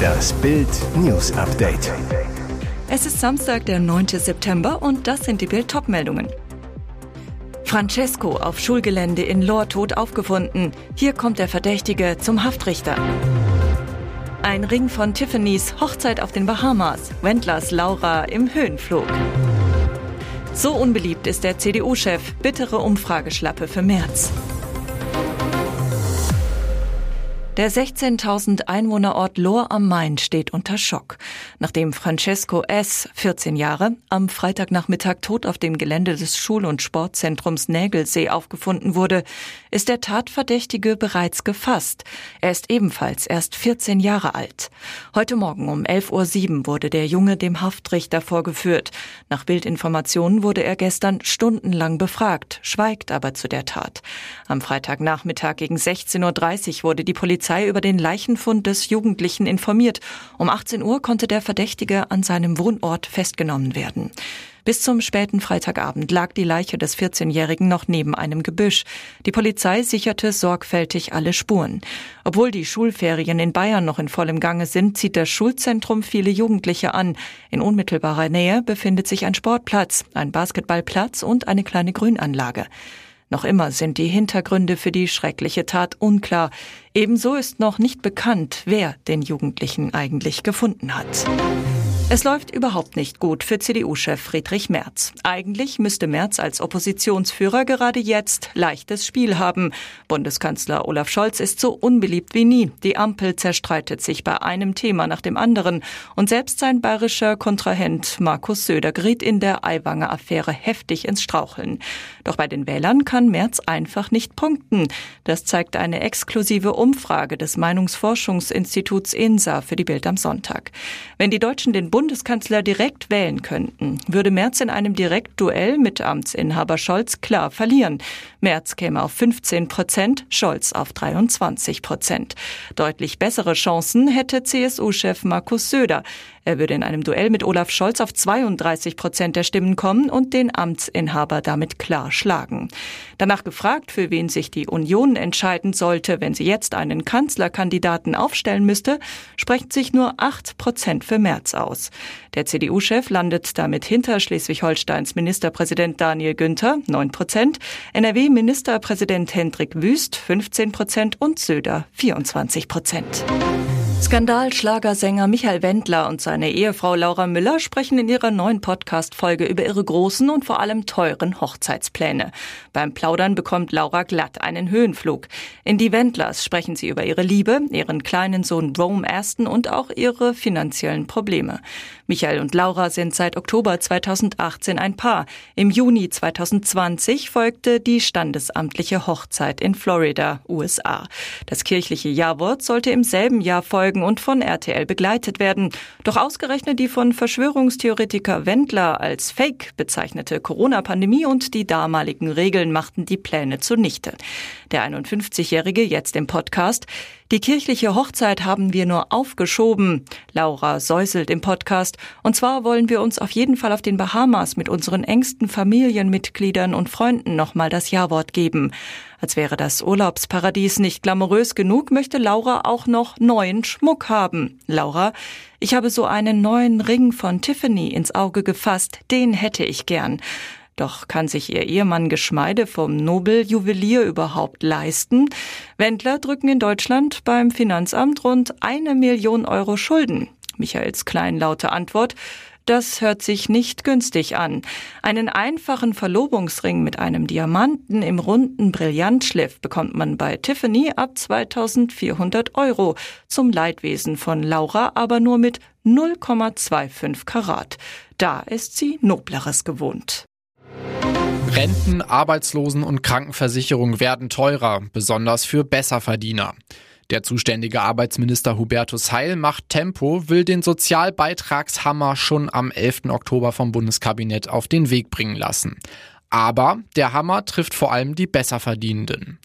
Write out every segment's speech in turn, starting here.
Das Bild News Update. Es ist Samstag, der 9. September und das sind die Bild meldungen Francesco auf Schulgelände in Lohr tot aufgefunden. Hier kommt der Verdächtige zum Haftrichter. Ein Ring von Tiffany's Hochzeit auf den Bahamas. Wendlers Laura im Höhenflug. So unbeliebt ist der CDU-Chef. Bittere Umfrageschlappe für März. Der 16.000 Einwohnerort Lohr am Main steht unter Schock, nachdem Francesco S., 14 Jahre, am Freitagnachmittag tot auf dem Gelände des Schul- und Sportzentrums Nägelsee aufgefunden wurde, ist der Tatverdächtige bereits gefasst. Er ist ebenfalls erst 14 Jahre alt. Heute Morgen um 11.07 Uhr wurde der Junge dem Haftrichter vorgeführt. Nach Bildinformationen wurde er gestern stundenlang befragt, schweigt aber zu der Tat. Am Freitagnachmittag gegen 16.30 Uhr wurde die Polizei Polizei über den Leichenfund des Jugendlichen informiert. Um 18 Uhr konnte der Verdächtige an seinem Wohnort festgenommen werden. Bis zum späten Freitagabend lag die Leiche des 14-Jährigen noch neben einem Gebüsch. Die Polizei sicherte sorgfältig alle Spuren. Obwohl die Schulferien in Bayern noch in vollem Gange sind, zieht das Schulzentrum viele Jugendliche an. In unmittelbarer Nähe befindet sich ein Sportplatz, ein Basketballplatz und eine kleine Grünanlage. Noch immer sind die Hintergründe für die schreckliche Tat unklar. Ebenso ist noch nicht bekannt, wer den Jugendlichen eigentlich gefunden hat. Es läuft überhaupt nicht gut für CDU-Chef Friedrich Merz. Eigentlich müsste Merz als Oppositionsführer gerade jetzt leichtes Spiel haben. Bundeskanzler Olaf Scholz ist so unbeliebt wie nie. Die Ampel zerstreitet sich bei einem Thema nach dem anderen. Und selbst sein bayerischer Kontrahent Markus Söder geriet in der Aiwanger Affäre heftig ins Straucheln. Doch bei den Wählern kann Merz einfach nicht punkten. Das zeigt eine exklusive Umfrage des Meinungsforschungsinstituts INSA für die Bild am Sonntag. Wenn die Deutschen den Bundeskanzler direkt wählen könnten, würde Merz in einem Direktduell mit Amtsinhaber Scholz klar verlieren. Merz käme auf 15 Prozent, Scholz auf 23 Prozent. Deutlich bessere Chancen hätte CSU-Chef Markus Söder. Er würde in einem Duell mit Olaf Scholz auf 32 Prozent der Stimmen kommen und den Amtsinhaber damit klar schlagen. Danach gefragt, für wen sich die Union entscheiden sollte, wenn sie jetzt einen Kanzlerkandidaten aufstellen müsste, sprechen sich nur 8 Prozent für März aus. Der CDU-Chef landet damit hinter Schleswig-Holsteins Ministerpräsident Daniel Günther, 9 Prozent, NRW-Ministerpräsident Hendrik Wüst, 15 Prozent und Söder, 24 Prozent. Skandalschlagersänger Michael Wendler und seine Ehefrau Laura Müller sprechen in ihrer neuen Podcast-Folge über ihre großen und vor allem teuren Hochzeitspläne. Beim Plaudern bekommt Laura glatt einen Höhenflug. In Die Wendlers sprechen sie über ihre Liebe, ihren kleinen Sohn Rome Aston und auch ihre finanziellen Probleme. Michael und Laura sind seit Oktober 2018 ein Paar. Im Juni 2020 folgte die standesamtliche Hochzeit in Florida, USA. Das kirchliche Jawort sollte im selben Jahr folgen und von RTL begleitet werden. Doch ausgerechnet die von Verschwörungstheoretiker Wendler als Fake bezeichnete Corona-Pandemie und die damaligen Regeln machten die Pläne zunichte. Der 51-Jährige jetzt im Podcast. Die kirchliche Hochzeit haben wir nur aufgeschoben. Laura säuselt im Podcast. Und zwar wollen wir uns auf jeden Fall auf den Bahamas mit unseren engsten Familienmitgliedern und Freunden nochmal das Ja-Wort geben. Als wäre das Urlaubsparadies nicht glamourös genug, möchte Laura auch noch neuen Schmuck haben. Laura, ich habe so einen neuen Ring von Tiffany ins Auge gefasst, den hätte ich gern. Doch kann sich ihr Ehemann Geschmeide vom Nobeljuwelier überhaupt leisten? Wendler drücken in Deutschland beim Finanzamt rund eine Million Euro Schulden. Michaels kleinlaute Antwort, das hört sich nicht günstig an. Einen einfachen Verlobungsring mit einem Diamanten im runden Brillantschliff bekommt man bei Tiffany ab 2400 Euro. Zum Leidwesen von Laura aber nur mit 0,25 Karat. Da ist sie Nobleres gewohnt. Renten, Arbeitslosen und Krankenversicherung werden teurer, besonders für Besserverdiener. Der zuständige Arbeitsminister Hubertus Heil macht Tempo, will den Sozialbeitragshammer schon am 11. Oktober vom Bundeskabinett auf den Weg bringen lassen. Aber der Hammer trifft vor allem die Besserverdienenden.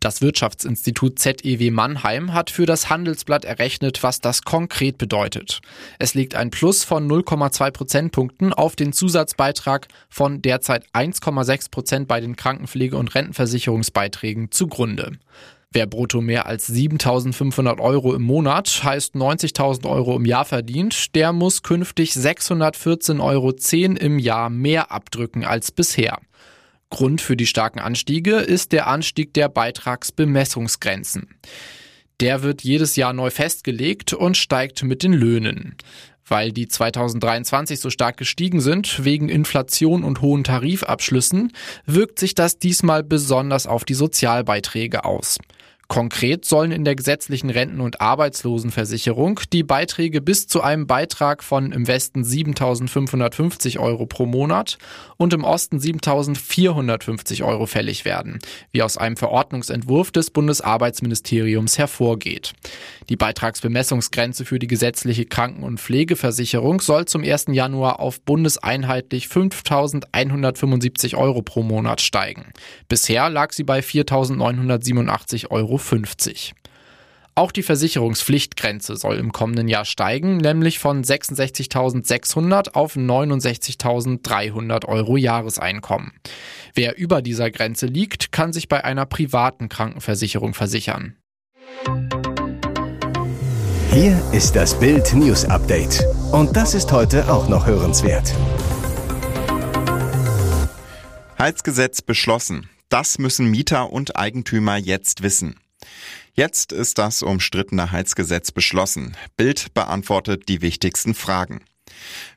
Das Wirtschaftsinstitut ZEW Mannheim hat für das Handelsblatt errechnet, was das konkret bedeutet. Es legt ein Plus von 0,2 Prozentpunkten auf den Zusatzbeitrag von derzeit 1,6 Prozent bei den Krankenpflege- und Rentenversicherungsbeiträgen zugrunde. Wer brutto mehr als 7.500 Euro im Monat, heißt 90.000 Euro im Jahr verdient, der muss künftig 614,10 Euro im Jahr mehr abdrücken als bisher. Grund für die starken Anstiege ist der Anstieg der Beitragsbemessungsgrenzen. Der wird jedes Jahr neu festgelegt und steigt mit den Löhnen. Weil die 2023 so stark gestiegen sind, wegen Inflation und hohen Tarifabschlüssen, wirkt sich das diesmal besonders auf die Sozialbeiträge aus. Konkret sollen in der gesetzlichen Renten- und Arbeitslosenversicherung die Beiträge bis zu einem Beitrag von im Westen 7.550 Euro pro Monat und im Osten 7.450 Euro fällig werden, wie aus einem Verordnungsentwurf des Bundesarbeitsministeriums hervorgeht. Die Beitragsbemessungsgrenze für die gesetzliche Kranken- und Pflegeversicherung soll zum 1. Januar auf bundeseinheitlich 5.175 Euro pro Monat steigen. Bisher lag sie bei 4.987 Euro. Auch die Versicherungspflichtgrenze soll im kommenden Jahr steigen, nämlich von 66.600 auf 69.300 Euro Jahreseinkommen. Wer über dieser Grenze liegt, kann sich bei einer privaten Krankenversicherung versichern. Hier ist das Bild News Update. Und das ist heute auch noch hörenswert. Heizgesetz beschlossen. Das müssen Mieter und Eigentümer jetzt wissen. Jetzt ist das umstrittene Heizgesetz beschlossen. Bild beantwortet die wichtigsten Fragen.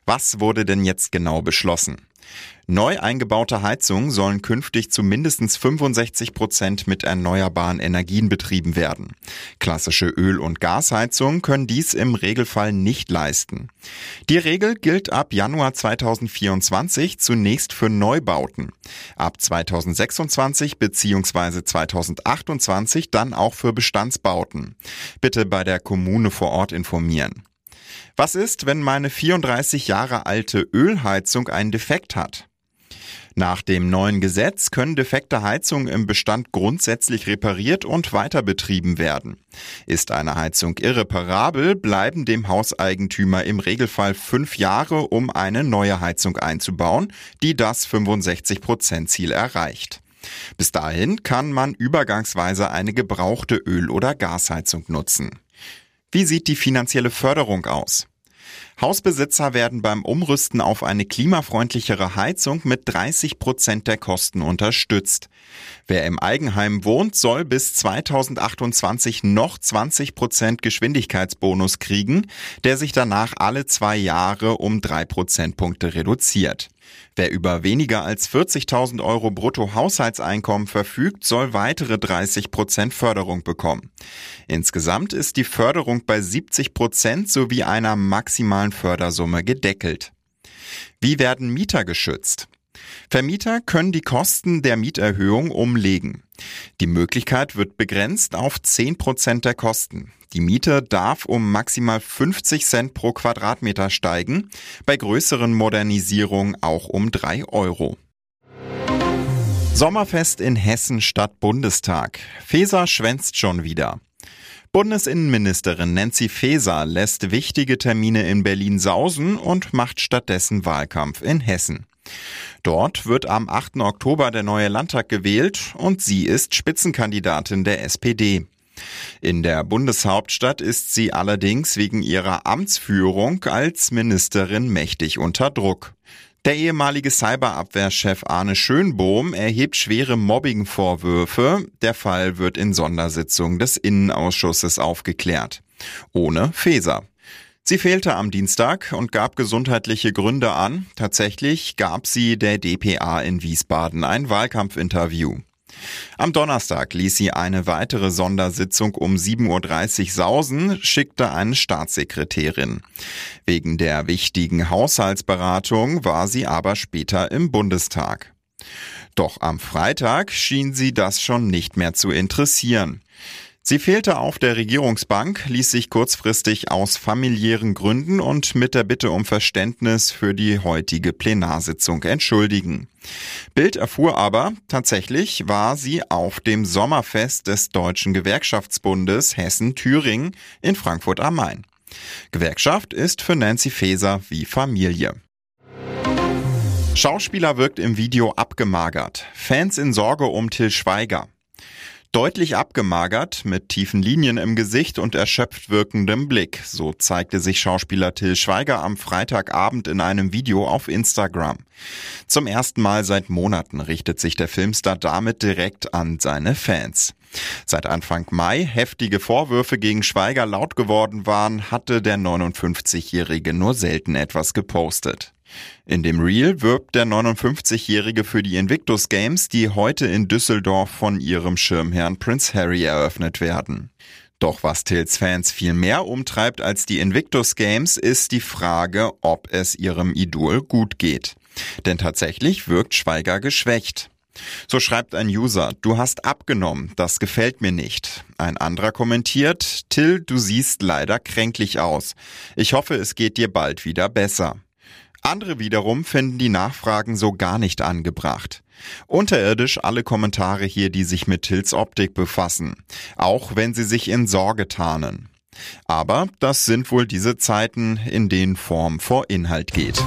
Was wurde denn jetzt genau beschlossen? Neu eingebaute Heizungen sollen künftig zu mindestens 65 Prozent mit erneuerbaren Energien betrieben werden. Klassische Öl- und Gasheizungen können dies im Regelfall nicht leisten. Die Regel gilt ab Januar 2024 zunächst für Neubauten. Ab 2026 bzw. 2028 dann auch für Bestandsbauten. Bitte bei der Kommune vor Ort informieren. Was ist, wenn meine 34 Jahre alte Ölheizung einen Defekt hat? Nach dem neuen Gesetz können defekte Heizungen im Bestand grundsätzlich repariert und weiter betrieben werden. Ist eine Heizung irreparabel, bleiben dem Hauseigentümer im Regelfall fünf Jahre, um eine neue Heizung einzubauen, die das 65%-Ziel erreicht. Bis dahin kann man übergangsweise eine gebrauchte Öl- oder Gasheizung nutzen. Wie sieht die finanzielle Förderung aus? Hausbesitzer werden beim Umrüsten auf eine klimafreundlichere Heizung mit 30 Prozent der Kosten unterstützt. Wer im Eigenheim wohnt, soll bis 2028 noch 20 Prozent Geschwindigkeitsbonus kriegen, der sich danach alle zwei Jahre um drei Prozentpunkte reduziert. Wer über weniger als 40.000 Euro Brutto-Haushaltseinkommen verfügt, soll weitere 30 Prozent Förderung bekommen. Insgesamt ist die Förderung bei 70 Prozent sowie einer maximalen Fördersumme gedeckelt. Wie werden Mieter geschützt? Vermieter können die Kosten der Mieterhöhung umlegen. Die Möglichkeit wird begrenzt auf 10 Prozent der Kosten. Die Miete darf um maximal 50 Cent pro Quadratmeter steigen, bei größeren Modernisierungen auch um 3 Euro. Sommerfest in Hessen statt Bundestag. Feser schwänzt schon wieder. Bundesinnenministerin Nancy Faeser lässt wichtige Termine in Berlin sausen und macht stattdessen Wahlkampf in Hessen. Dort wird am 8. Oktober der neue Landtag gewählt und sie ist Spitzenkandidatin der SPD. In der Bundeshauptstadt ist sie allerdings wegen ihrer Amtsführung als Ministerin mächtig unter Druck. Der ehemalige Cyberabwehrchef Arne Schönbohm erhebt schwere Mobbingvorwürfe. Der Fall wird in Sondersitzung des Innenausschusses aufgeklärt. Ohne Feser. Sie fehlte am Dienstag und gab gesundheitliche Gründe an. Tatsächlich gab sie der DPA in Wiesbaden ein Wahlkampfinterview. Am Donnerstag ließ sie eine weitere Sondersitzung um 7.30 Uhr sausen, schickte eine Staatssekretärin. Wegen der wichtigen Haushaltsberatung war sie aber später im Bundestag. Doch am Freitag schien sie das schon nicht mehr zu interessieren. Sie fehlte auf der Regierungsbank, ließ sich kurzfristig aus familiären Gründen und mit der Bitte um Verständnis für die heutige Plenarsitzung entschuldigen. Bild erfuhr aber, tatsächlich war sie auf dem Sommerfest des Deutschen Gewerkschaftsbundes Hessen-Thüringen in Frankfurt am Main. Gewerkschaft ist für Nancy Faeser wie Familie. Schauspieler wirkt im Video abgemagert. Fans in Sorge um Till Schweiger. Deutlich abgemagert, mit tiefen Linien im Gesicht und erschöpft wirkendem Blick. So zeigte sich Schauspieler Till Schweiger am Freitagabend in einem Video auf Instagram. Zum ersten Mal seit Monaten richtet sich der Filmstar damit direkt an seine Fans. Seit Anfang Mai heftige Vorwürfe gegen Schweiger laut geworden waren, hatte der 59-Jährige nur selten etwas gepostet. In dem Reel wirbt der 59-Jährige für die Invictus Games, die heute in Düsseldorf von ihrem Schirmherrn Prince Harry eröffnet werden. Doch was Tills Fans viel mehr umtreibt als die Invictus Games, ist die Frage, ob es ihrem Idol gut geht. Denn tatsächlich wirkt Schweiger geschwächt. So schreibt ein User, du hast abgenommen, das gefällt mir nicht. Ein anderer kommentiert, Till, du siehst leider kränklich aus. Ich hoffe, es geht dir bald wieder besser. Andere wiederum finden die Nachfragen so gar nicht angebracht. Unterirdisch alle Kommentare hier, die sich mit Tills Optik befassen, auch wenn sie sich in Sorge tarnen. Aber das sind wohl diese Zeiten, in denen Form vor Inhalt geht.